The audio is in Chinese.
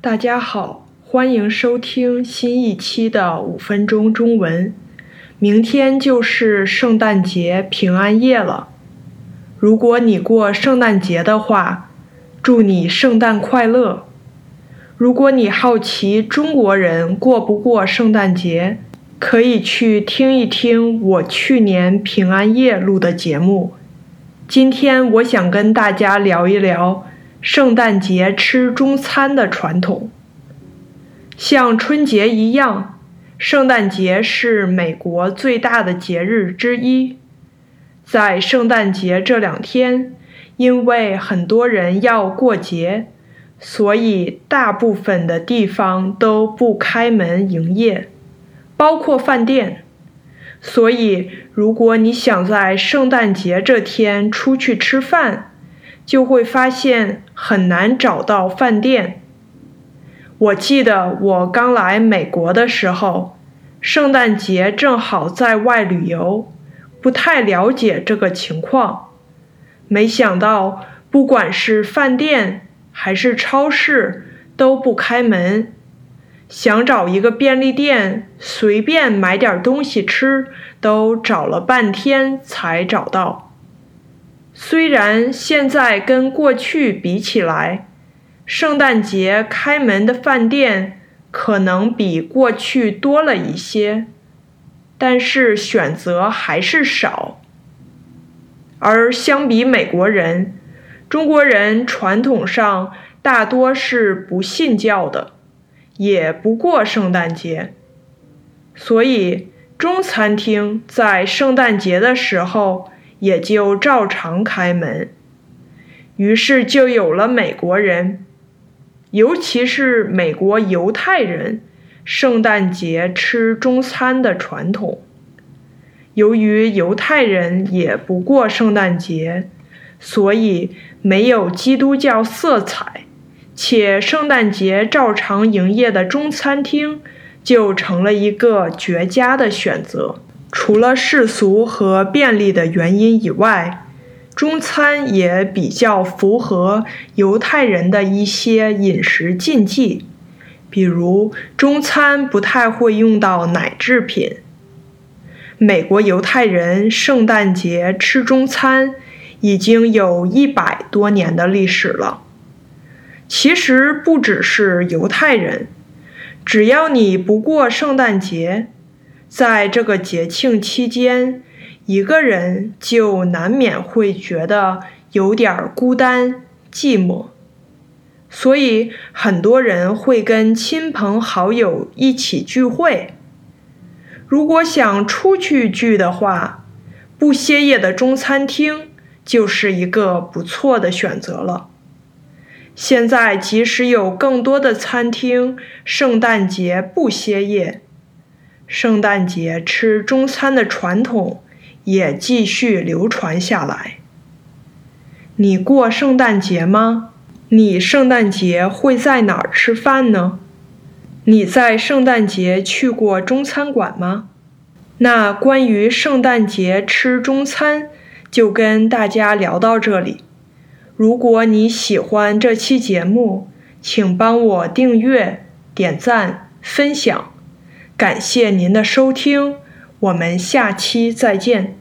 大家好，欢迎收听新一期的五分钟中文。明天就是圣诞节平安夜了，如果你过圣诞节的话，祝你圣诞快乐。如果你好奇中国人过不过圣诞节，可以去听一听我去年平安夜录的节目。今天我想跟大家聊一聊圣诞节吃中餐的传统。像春节一样，圣诞节是美国最大的节日之一。在圣诞节这两天，因为很多人要过节。所以，大部分的地方都不开门营业，包括饭店。所以，如果你想在圣诞节这天出去吃饭，就会发现很难找到饭店。我记得我刚来美国的时候，圣诞节正好在外旅游，不太了解这个情况。没想到，不管是饭店，还是超市都不开门，想找一个便利店随便买点东西吃，都找了半天才找到。虽然现在跟过去比起来，圣诞节开门的饭店可能比过去多了一些，但是选择还是少。而相比美国人，中国人传统上大多是不信教的，也不过圣诞节，所以中餐厅在圣诞节的时候也就照常开门。于是就有了美国人，尤其是美国犹太人，圣诞节吃中餐的传统。由于犹太人也不过圣诞节。所以没有基督教色彩，且圣诞节照常营业的中餐厅就成了一个绝佳的选择。除了世俗和便利的原因以外，中餐也比较符合犹太人的一些饮食禁忌，比如中餐不太会用到奶制品。美国犹太人圣诞节吃中餐。已经有一百多年的历史了。其实不只是犹太人，只要你不过圣诞节，在这个节庆期间，一个人就难免会觉得有点孤单寂寞。所以很多人会跟亲朋好友一起聚会。如果想出去聚的话，不歇业的中餐厅。就是一个不错的选择了。现在即使有更多的餐厅圣诞节不歇业，圣诞节吃中餐的传统也继续流传下来。你过圣诞节吗？你圣诞节会在哪儿吃饭呢？你在圣诞节去过中餐馆吗？那关于圣诞节吃中餐。就跟大家聊到这里。如果你喜欢这期节目，请帮我订阅、点赞、分享，感谢您的收听，我们下期再见。